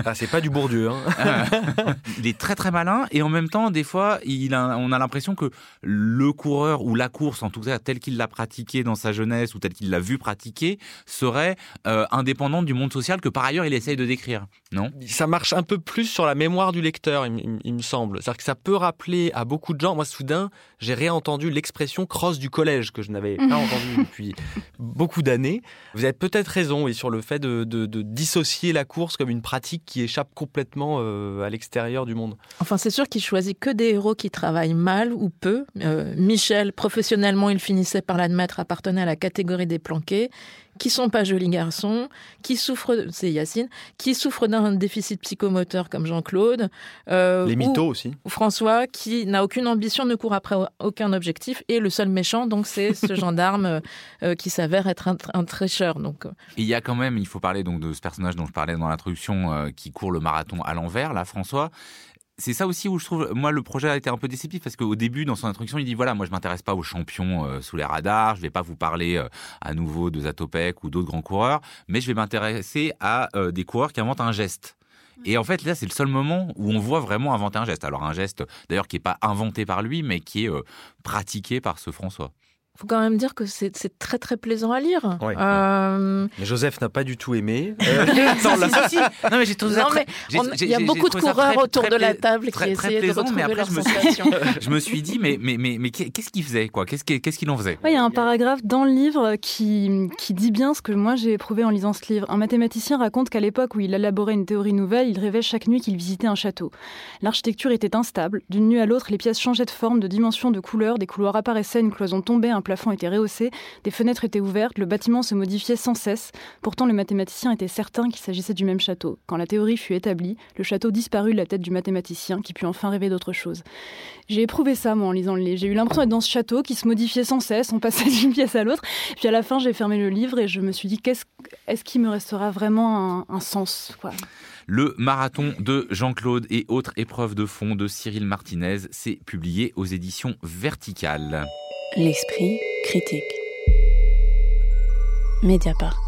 Ah, c'est pas du Bourdieu. Hein [laughs] il est très très malin et en même temps, des fois, il a, on a l'impression que le coureur ou la course, en tout cas tel qu'il l'a pratiqué dans sa jeunesse ou tel qu'il l'a vu pratiquer, serait euh, indépendante du monde social que par ailleurs il essaye de décrire. Non? Ça marche un peu plus sur la mémoire du lecteur, il, il, il me semble. C'est-à-dire que ça peut rappeler à beaucoup de gens moi soudain, j'ai réentendu l'expression crosse du collège que je n'avais [laughs] pas entendue depuis beaucoup d'années. Vous avez peut-être raison sur le fait de, dissocier la course comme une pratique qui échappe complètement euh, à l'extérieur du monde. Enfin, c'est sûr qu'il choisit que des héros qui travaillent mal ou peu. Euh, Michel, professionnellement, il finissait par l'admettre, appartenait à la catégorie des planqués qui sont pas jolis garçons, qui souffrent, c'est Yacine, qui souffrent d'un déficit psychomoteur comme Jean-Claude. Euh, Les mythos aussi. Ou François, qui n'a aucune ambition, ne court après aucun objectif, et le seul méchant, donc c'est ce [laughs] gendarme euh, euh, qui s'avère être un, un tricheur. Donc. Il y a quand même, il faut parler donc de ce personnage dont je parlais dans l'introduction, qui court le marathon à l'envers, là, François c'est ça aussi où je trouve, moi, le projet a été un peu déceptif parce qu'au début, dans son introduction, il dit voilà, moi, je m'intéresse pas aux champions euh, sous les radars, je vais pas vous parler euh, à nouveau de Zatopek ou d'autres grands coureurs, mais je vais m'intéresser à euh, des coureurs qui inventent un geste. Et en fait, là, c'est le seul moment où on voit vraiment inventer un geste. Alors, un geste, d'ailleurs, qui n'est pas inventé par lui, mais qui est pratiqué par ce François faut quand même dire que c'est très très plaisant à lire. Euh, mais Joseph n'a pas du tout aimé. [laughs] Euh, non, mais j'ai trouvé ça très... Il y a beaucoup de coureurs autour de la table qui essayaient de retrouver mais après, je me, suis... [laughs] je me suis dit, mais, mais, mais, mais qu'est-ce qu'il faisait quoi? Qu'est-ce qu'il en faisait? Il y a un paragraphe dans le livre qui, qui dit bien ce que moi j'ai éprouvé en lisant ce livre. Un mathématicien raconte qu'à l'époque où il élaborait une théorie nouvelle, il rêvait chaque nuit qu'il visitait un château. L'architecture était instable. D'une nuit à l'autre, les pièces changeaient de forme, de dimension, de couleur, des couloirs apparaissaient, une cloison tombait, un plafond était rehaussé, des fenêtres étaient ouvertes, le bâtiment se modifiait sans cesse. Pourtant, le mathématicien était certain qu'il s'agissait du même château. Quand la théorie fut établie, le château disparut de la tête du mathématicien qui put enfin rêver d'autre chose. J'ai éprouvé ça, moi, en lisant le livre. J'ai eu l'impression d'être dans ce château qui se modifiait sans cesse, on passait [laughs] d'une pièce à l'autre. Puis à la fin, j'ai fermé le livre et je me suis dit, qu'est-ce, est-ce qu'il me restera vraiment un, sens Le marathon de Jean-Claude et autres épreuves de fond de Cyril Martinez, c'est publié aux éditions Verticales. L'esprit critique. Mediapart.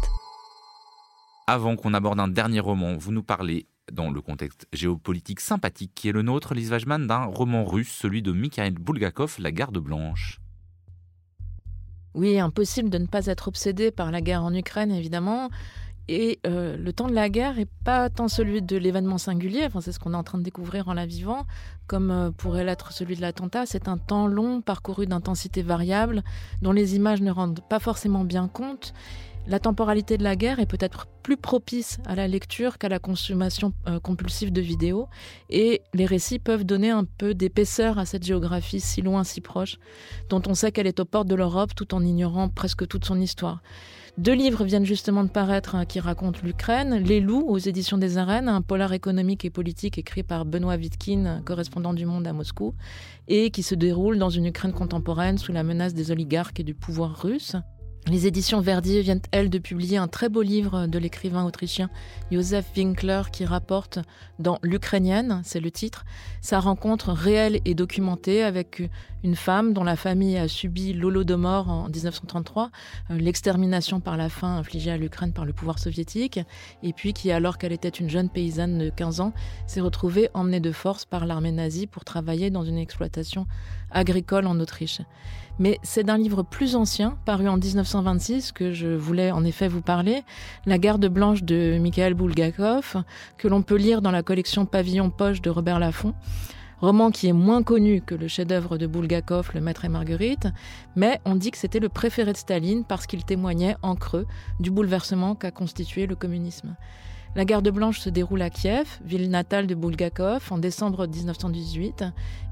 Avant qu'on aborde un dernier roman, vous nous parlez, dans le contexte géopolitique sympathique qui est le nôtre, Lise Wajman, d'un roman russe, celui de Mikhail Bulgakov, La Garde Blanche. Oui, impossible de ne pas être obsédé par la guerre en Ukraine, évidemment. Et euh, le temps de la guerre n'est pas tant celui de l'événement singulier, enfin, c'est ce qu'on est en train de découvrir en la vivant, comme euh, pourrait l'être celui de l'attentat. C'est un temps long, parcouru d'intensité variable, dont les images ne rendent pas forcément bien compte. La temporalité de la guerre est peut-être plus propice à la lecture qu'à la consommation euh, compulsive de vidéos, et les récits peuvent donner un peu d'épaisseur à cette géographie si loin, si proche, dont on sait qu'elle est aux portes de l'Europe tout en ignorant presque toute son histoire. Deux livres viennent justement de paraître hein, qui racontent l'Ukraine. Les loups aux éditions des arènes, un polar économique et politique écrit par Benoît Vitkin, correspondant du Monde à Moscou, et qui se déroule dans une Ukraine contemporaine sous la menace des oligarques et du pouvoir russe. Les éditions Verdier viennent, elles, de publier un très beau livre de l'écrivain autrichien Josef Winkler qui rapporte dans L'Ukrainienne, c'est le titre, sa rencontre réelle et documentée avec une femme dont la famille a subi l'Holodomor en 1933, euh, l'extermination par la faim infligée à l'Ukraine par le pouvoir soviétique, et puis qui, alors qu'elle était une jeune paysanne de 15 ans, s'est retrouvée emmenée de force par l'armée nazie pour travailler dans une exploitation agricole en Autriche. Mais c'est d'un livre plus ancien, paru en 1926, que je voulais en effet vous parler, La garde blanche de Mikhail Bulgakov, que l'on peut lire dans la collection Pavillon Poche de Robert Laffont roman qui est moins connu que le chef-d'œuvre de Bulgakov, Le Maître et Marguerite, mais on dit que c'était le préféré de Staline parce qu'il témoignait en creux du bouleversement qu'a constitué le communisme. La garde blanche se déroule à Kiev, ville natale de Bulgakov, en décembre 1918,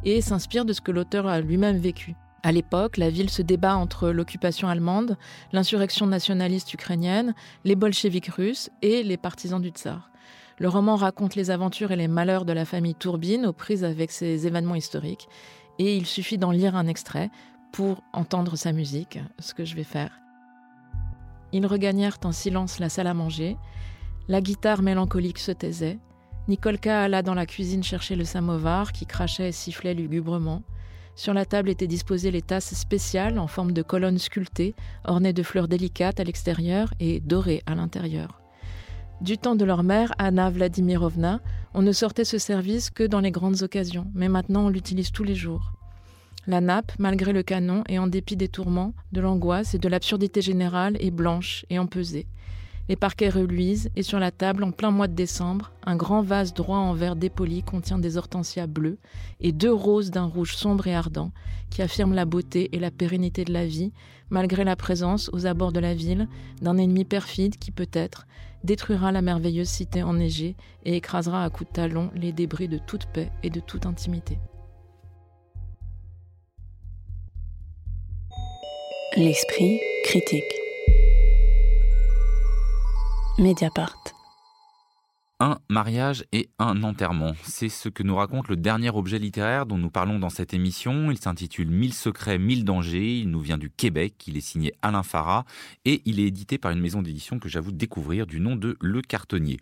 et s'inspire de ce que l'auteur a lui-même vécu. À l'époque, la ville se débat entre l'occupation allemande, l'insurrection nationaliste ukrainienne, les bolcheviks russes et les partisans du tsar. Le roman raconte les aventures et les malheurs de la famille Tourbine aux prises avec ces événements historiques, et il suffit d'en lire un extrait pour entendre sa musique, ce que je vais faire. Ils regagnèrent en silence la salle à manger, la guitare mélancolique se taisait, Nicolka alla dans la cuisine chercher le samovar qui crachait et sifflait lugubrement, sur la table étaient disposées les tasses spéciales en forme de colonnes sculptées, ornées de fleurs délicates à l'extérieur et dorées à l'intérieur. Du temps de leur mère, Anna Vladimirovna, on ne sortait ce service que dans les grandes occasions, mais maintenant on l'utilise tous les jours. La nappe, malgré le canon et en dépit des tourments, de l'angoisse et de l'absurdité générale, est blanche et empesée. Les parquets reluisent et sur la table, en plein mois de décembre, un grand vase droit en verre dépoli contient des hortensias bleues et deux roses d'un rouge sombre et ardent qui affirment la beauté et la pérennité de la vie, malgré la présence, aux abords de la ville, d'un ennemi perfide qui peut-être détruira la merveilleuse cité enneigée et écrasera à coups de talon les débris de toute paix et de toute intimité. L'esprit critique. Mediapart. Un mariage et un enterrement. C'est ce que nous raconte le dernier objet littéraire dont nous parlons dans cette émission. Il s'intitule Mille secrets, mille dangers. Il nous vient du Québec. Il est signé Alain Farah et il est édité par une maison d'édition que j'avoue découvrir du nom de Le Cartonnier.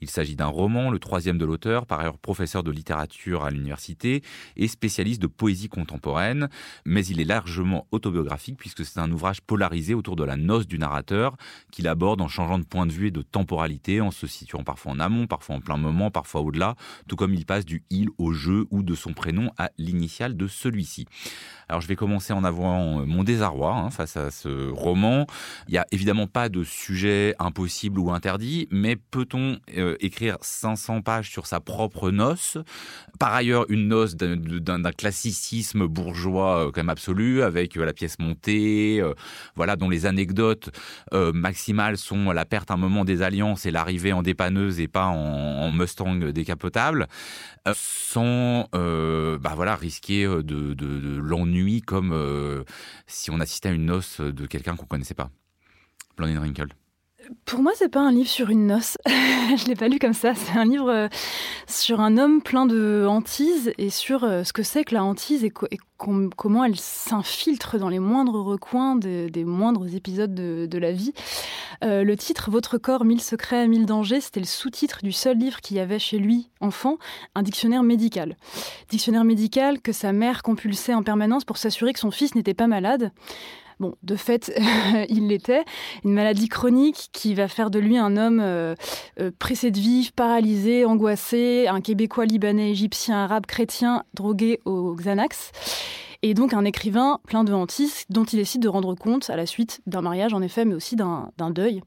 Il s'agit d'un roman, le troisième de l'auteur, par ailleurs professeur de littérature à l'université et spécialiste de poésie contemporaine. Mais il est largement autobiographique puisque c'est un ouvrage polarisé autour de la noce du narrateur qu'il aborde en changeant de point de vue et de temporalité, en se situant parfois en amont parfois en plein moment, parfois au-delà, tout comme il passe du il au jeu ou de son prénom à l'initiale de celui-ci. Alors je vais commencer en avouant euh, mon désarroi hein, face à ce roman. Il n'y a évidemment pas de sujet impossible ou interdit, mais peut-on euh, écrire 500 pages sur sa propre noce? Par ailleurs, une noce d'un classicisme bourgeois euh, quand même absolu, avec la pièce montée, voilà, dont les anecdotes maximales sont la perte à un moment des alliances et l'arrivée en dépanneuse et pas en, Mustang décapotable, sans bah voilà, risquer de, de, de l'ennui comme euh, si on assistait à une noce de quelqu'un qu'on connaissait pas. Blondine Wrinkle. Pour moi, c'est pas un livre sur une noce. [laughs] je l'ai pas lu comme ça. C'est un livre euh, sur un homme plein de hantises et sur euh, ce que c'est que la hantise et, comment elle s'infiltre dans les moindres recoins des, moindres épisodes de, la vie. Euh, le titre Votre corps, mille secrets, mille dangers, c'était le sous-titre du seul livre qu'il y avait chez lui, enfant, un dictionnaire médical. Dictionnaire médical que sa mère compulsait en permanence pour s'assurer que son fils n'était pas malade. Bon, de fait, [laughs] il l'était. Une maladie chronique qui va faire de lui un homme euh, euh, pressé de vivre, paralysé, angoissé, un Québécois, Libanais, Égyptien, Arabe, chrétien, drogué au Xanax. Et donc un écrivain plein de hantises dont il décide de rendre compte à la suite d'un mariage, en effet, mais aussi d'un deuil.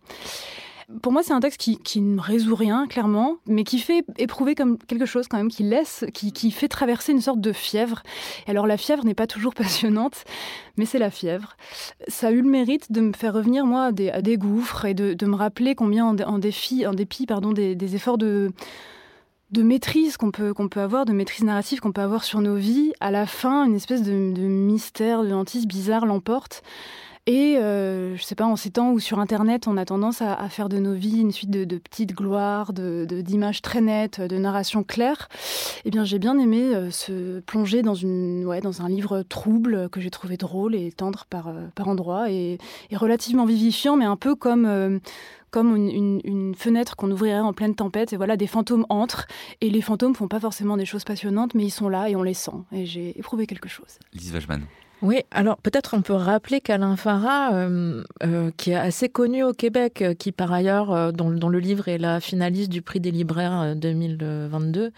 Pour moi, c'est un texte qui, ne résout rien, clairement, mais qui fait éprouver comme quelque chose quand même, qui laisse, qui, fait traverser une sorte de fièvre. Et alors la fièvre n'est pas toujours [laughs] passionnante, mais c'est la fièvre. Ça a eu le mérite de me faire revenir, moi, à des, gouffres et de, me rappeler combien, en, défi, en dépit pardon, des, efforts de de maîtrise qu'on peut, qu'on peut avoir, de maîtrise narrative qu'on peut avoir sur nos vies, à la fin, une espèce de, mystère, de hantise bizarre l'emporte. Et euh, je sais pas, en ces temps où sur Internet, on a tendance à, faire de nos vies une suite de, petites gloires, de, d'images très nettes, de narrations claires, eh bien, j'ai bien aimé euh, se plonger dans, une, ouais, dans un livre trouble que j'ai trouvé drôle et tendre par, euh, par endroits et, relativement vivifiant, mais un peu comme euh, comme une, une, fenêtre qu'on ouvrirait en pleine tempête. Et voilà, des fantômes entrent. Et les fantômes font pas forcément des choses passionnantes, mais ils sont là et on les sent. Et j'ai éprouvé quelque chose. Lise Wajman. Oui, alors peut-être on peut rappeler qu'Alain Farah, euh, euh, qui est assez connu au Québec, euh, qui par ailleurs, dont, le livre est la finaliste du prix des libraires 2022,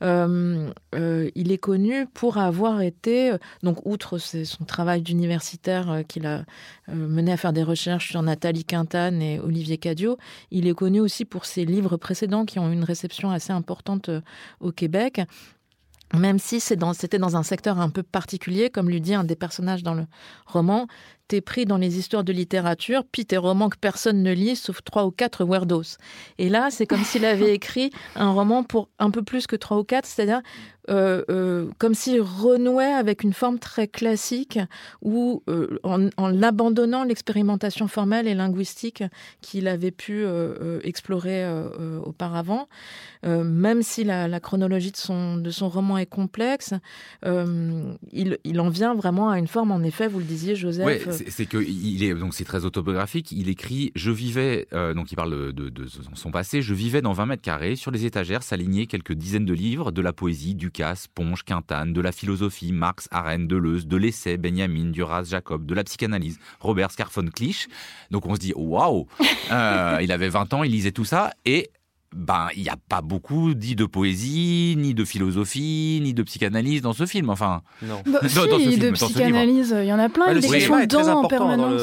il est connu pour avoir été, donc outre son travail d'universitaire qu'il a mené à faire des recherches sur Nathalie Quintane et Olivier Cadio, il est connu aussi pour ses livres précédents qui ont eu une réception assez importante au Québec même si c'était dans, un secteur un peu particulier, comme lui dit un des personnages dans le roman, pris dans les histoires de littérature, puis tes romans que personne ne lit, sauf trois ou quatre weirdos. Et là, c'est comme s'il avait [laughs] écrit un roman pour un peu plus que trois ou quatre, c'est-à-dire euh, euh, comme s'il renouait avec une forme très classique où, euh, en, en, abandonnant l'expérimentation formelle et linguistique qu'il avait pu explorer auparavant, même si la, chronologie de son, de son roman est complexe, il, il, en vient vraiment à une forme, en effet, vous le disiez, Joseph. C'est que il est donc c'est très autobiographique. Il écrit Je vivais, donc il parle de, de, son passé, je vivais dans 20 mètres carrés, sur les étagères s'alignaient quelques dizaines de livres, de la poésie, du Ducasse, Ponge, Quintane, de la philosophie, Marx, Arène, Deleuze, de l'essai, Benjamin, Duras, Jacob, de la psychanalyse, Robert Scarfon Clich. Donc on se dit waouh, euh, il avait 20 ans, il lisait tout ça et ben il n'y a pas beaucoup dit de poésie, ni de philosophie, ni de psychanalyse dans ce film. Enfin, non. Bah, si, de psychanalyse, il y en a plein. Ouais, il y a des questions dedans en permanence.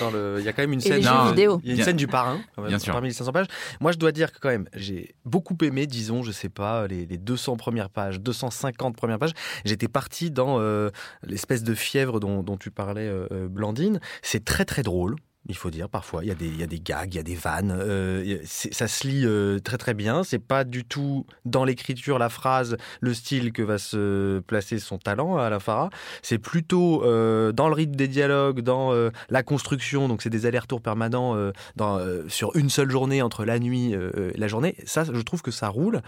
Dans le, il y a quand même une scène, vidéo. Il y a une scène du parrain, Bien sûr. parmi les 500 pages. Moi, je dois dire que quand même, j'ai beaucoup aimé, disons, je sais pas, les, les 200 premières pages, 250 premières pages. J'étais parti dans euh, l'espèce de fièvre dont, dont tu parlais, euh, Blandine. C'est très très drôle il faut dire parfois. Il y a des, il y a des gags, il y a des vannes. Euh, ça se lit euh, très très bien. C'est pas du tout dans l'écriture, la phrase, le style que va se placer son talent à la Farah. C'est plutôt euh, dans le rythme des dialogues, dans la construction. Donc c'est des allers-retours permanents dans, sur une seule journée entre la nuit et la journée. Ça, je trouve que ça roule.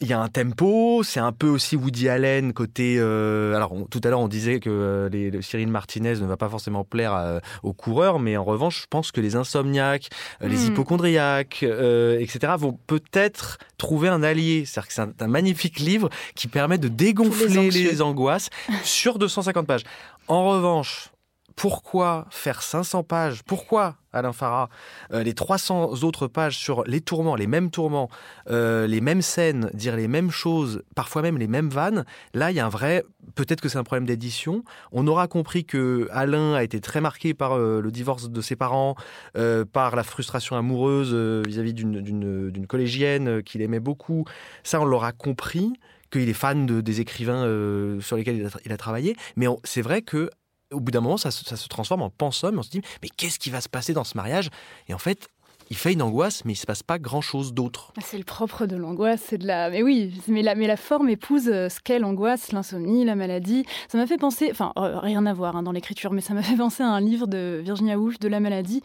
Il y a un tempo. C'est un peu aussi Woody Allen côté. alors tout à l'heure on disait que les, Cyril Martinez ne va pas forcément plaire aux coureurs, mais en revanche je pense que les insomniaques, euh, les hmm. hypochondriaques, euh, etc., vont peut-être trouver un allié. C'est-à-dire que c'est un, magnifique livre qui permet de dégonfler les angoisses sur 250 pages. En revanche, pourquoi faire 500 pages? Pourquoi Alain Farah, euh, les 300 autres pages sur les tourments, les mêmes tourments, euh, les mêmes scènes, dire les mêmes choses, parfois même les mêmes vannes? Là, il y a un vrai, peut-être que c'est un problème d'édition. On aura compris que Alain a été très marqué par euh, le divorce de ses parents, par la frustration amoureuse vis-à-vis d'une collégienne qu'il aimait beaucoup. Ça, on l'aura compris qu'il est fan de, des écrivains sur lesquels il a, travaillé. Mais c'est vrai que au bout d'un moment, ça, se transforme en pensum. On se dit, mais qu'est-ce qui va se passer dans ce mariage? Et en fait, il fait une angoisse, mais il se passe pas grand-chose d'autre. Ah, c'est le propre de l'angoisse, c'est de la. Mais oui, mais la, mais la forme épouse euh, ce qu'est l'angoisse, l'insomnie, la maladie. Ça m'a fait penser, enfin euh, rien à voir hein, dans l'écriture, mais ça m'a fait penser à un livre de Virginia Woolf de la maladie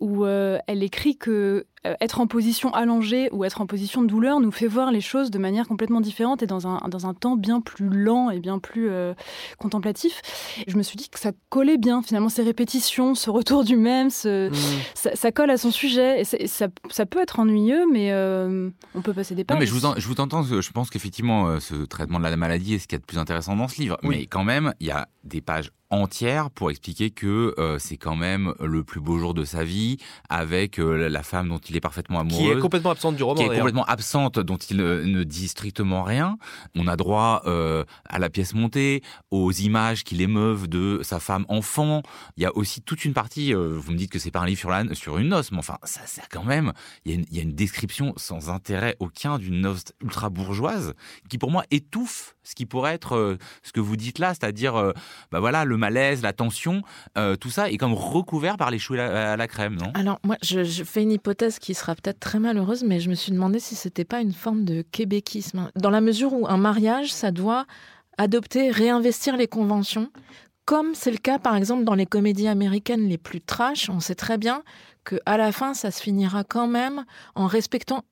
où euh, elle écrit que être en position allongée ou être en position de douleur nous fait voir les choses de manière complètement différente et dans un, dans un temps bien plus lent et bien plus euh, contemplatif. je me suis dit que ça collait bien, finalement, ces répétitions, ce retour du même, ce, mmh. ça, colle à son sujet. Et, ça, ça, peut être ennuyeux, mais on peut passer des pages. Non, mais je vous, je vous entends, je pense qu'effectivement, ce traitement de la maladie est ce qui est le plus intéressant dans ce livre. Mais quand même, il y a des pages entière pour expliquer que euh, c'est quand même le plus beau jour de sa vie avec euh, la femme dont il est parfaitement amoureux. Qui est complètement absente du roman. Qui est complètement absente, dont il ne dit strictement rien. On a droit euh, à la pièce montée, aux images qui l'émeuvent de sa femme enfant. Il y a aussi toute une partie, vous me dites que c'est pas un livre sur, la, sur une noce, mais enfin, ça, ça quand même, il y, a une, il y a une description sans intérêt aucun d'une noce ultra bourgeoise qui pour moi étouffe ce qui pourrait être ce que vous dites là, c'est-à-dire, bah voilà, le malaise, la tension, euh, tout ça est comme recouvert par les choux à la, crème, non? Alors moi, je, fais une hypothèse qui sera peut-être très malheureuse, mais je me suis demandé si c'était pas une forme de québéquisme, dans la mesure où un mariage, ça doit adopter, réinvestir les conventions, comme c'est le cas par exemple dans les comédies américaines les plus trash. On sait très bien que à la fin, ça se finira quand même en respectant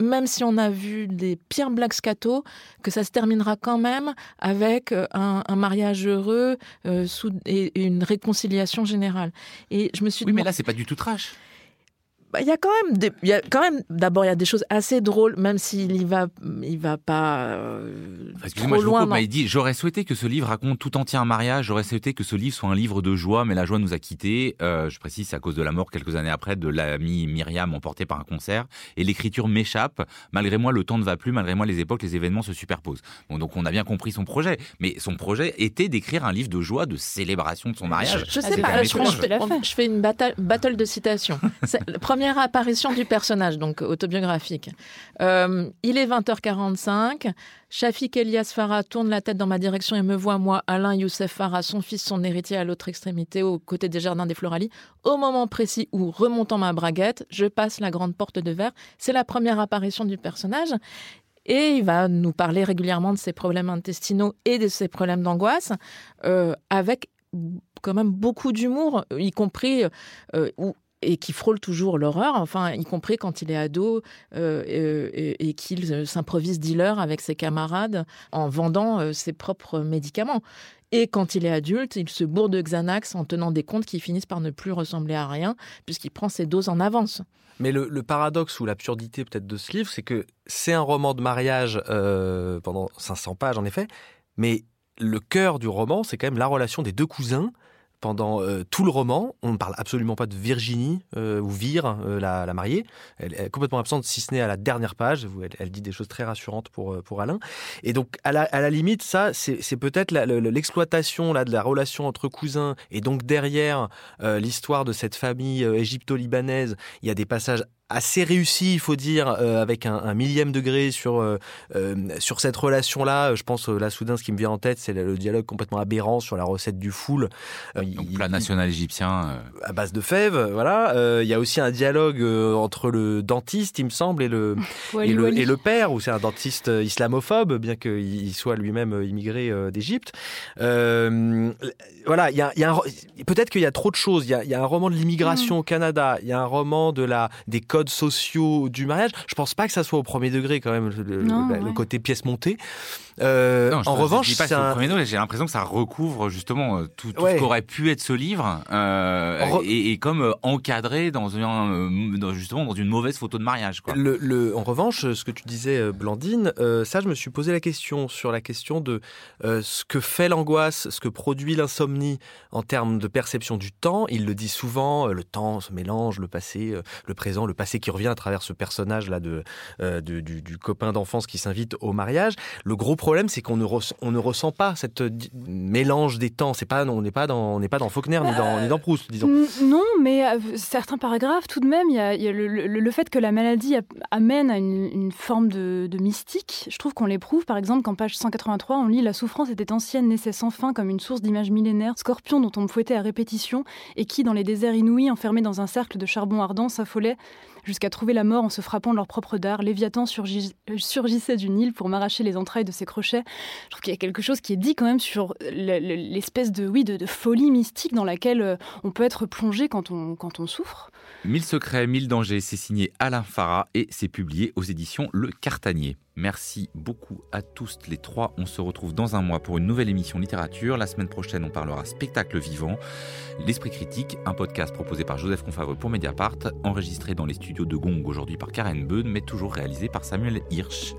même si on a vu des pires blagues scato, que ça se terminera quand même avec euh, un, mariage heureux euh, et une réconciliation générale. Et je me suis oui, mais là, c'est pas du tout trash. Bah, il y a quand même, des, il y a quand même, d'abord il y a des choses assez drôles, même s'il y va, il va pas euh, trop loin. il dit j'aurais souhaité que ce livre raconte tout entier un mariage, j'aurais souhaité que ce livre soit un livre de joie, mais la joie nous a quittés. Euh, je précise, c'est à cause de la mort quelques années après de l'amie Myriam emportée par un concert, et l'écriture m'échappe. Malgré moi, le temps ne va plus, malgré moi, les époques, les événements se superposent. Bon, donc on a bien compris son projet, mais son projet était d'écrire un livre de joie, de célébration de son mariage. Je, sais pas, je, je, fais une battle, battle de citations. Premier première apparition du personnage, donc autobiographique. Euh, il est 20h45. Shafik Elias Farah tourne la tête dans ma direction et me voit, moi, Alain Youssef Farah, son fils, son héritier à l'autre extrémité, aux côtés des jardins des Floralies. Au moment précis où, remontant ma braguette, je passe la grande porte de verre. C'est la première apparition du personnage. Et il va nous parler régulièrement de ses problèmes intestinaux et de ses problèmes d'angoisse, euh, avec quand même beaucoup d'humour, y compris euh, et qui frôle toujours l'horreur, enfin, y compris quand il est ado euh, et, qu'il euh, s'improvise dealer avec ses camarades en vendant euh, ses propres médicaments. Et quand il est adulte, il se bourre de Xanax en tenant des comptes qui finissent par ne plus ressembler à rien, puisqu'il prend ses doses en avance. Mais le, paradoxe ou l'absurdité peut-être de ce livre, c'est que c'est un roman de mariage pendant 500 pages en effet, mais le cœur du roman, c'est quand même la relation des deux cousins pendant tout le roman. On ne parle absolument pas de Virginie ou Vire, la, mariée. Elle est complètement absente, si ce n'est à la dernière page. Elle, dit des choses très rassurantes pour, pour Alain. Et donc, à la, à la limite, ça, c'est peut-être l'exploitation là de la relation entre cousins. Et donc, derrière l'histoire de cette famille égypto-libanaise, il y a des passages assez réussi, il faut dire, euh, avec un, millième degré sur euh, euh, sur cette relation-là. Je pense là soudain, ce qui me vient en tête, c'est le, dialogue complètement aberrant sur la recette du foul. Donc plat national égyptien à base de fèves, voilà. Il y a aussi un dialogue entre le dentiste, il me semble, et le [laughs] et, le, et le père, où c'est un dentiste islamophobe, bien qu'il soit lui-même immigré d'Égypte. voilà, il y a, y a peut-être qu'il y a trop de choses. Il y a, y a, un roman de l'immigration mm. au Canada, il y a un roman de la des codes sociaux du mariage. Je pense pas que ça soit au premier degré quand même le, côté pièce montée. Euh, en revanche, j'ai l'impression que ça recouvre justement euh, tout, ce qu'aurait pu être ce livre euh, et, comme encadré dans, justement dans une mauvaise photo de mariage. Quoi. Le, en revanche, ce que tu disais, Blandine, ça, je me suis posé la question sur la question de ce que fait l'angoisse, ce que produit l'insomnie en termes de perception du temps. Il le dit souvent, le temps se mélange, le passé, le présent, le passé qui revient à travers ce personnage là de, du, du, copain d'enfance qui s'invite au mariage. Le gros problème, c'est qu'on ne, ressent pas cette mélange des temps. C'est pas, on n'est pas dans, Faulkner ni, dans, Proust, disons. Non, mais euh, certains paragraphes, tout de même, il y a, le, fait que la maladie amène à une, forme de, mystique. Je trouve qu'on l'éprouve. Par exemple, qu'en page 183, on lit La souffrance était ancienne, naissait sans fin comme une source d'images millénaires, scorpion dont on me fouettait à répétition et qui, dans les déserts inouïs, enfermés dans un cercle de charbon ardent, s'affolait jusqu'à trouver la mort en se frappant de leur propre dard. Léviathan surgissait du Nil pour m'arracher les entrailles de ses crochets. Je trouve qu'il y a quelque chose qui est dit quand même sur l'espèce de, oui, de, folie mystique dans laquelle euh, on peut être plongé quand on, quand on souffre. Mille secrets, mille dangers, c'est signé Alain Farah et c'est publié aux éditions Le Cartanier. Merci beaucoup à tous les trois. On se retrouve dans un mois pour une nouvelle émission littérature. La semaine prochaine, on parlera spectacle vivant. L'Esprit critique, un podcast proposé par Joseph Confavreux pour Mediapart, enregistré dans les studios de Gong aujourd'hui par Karen Beun, mais toujours réalisé par Samuel Hirsch.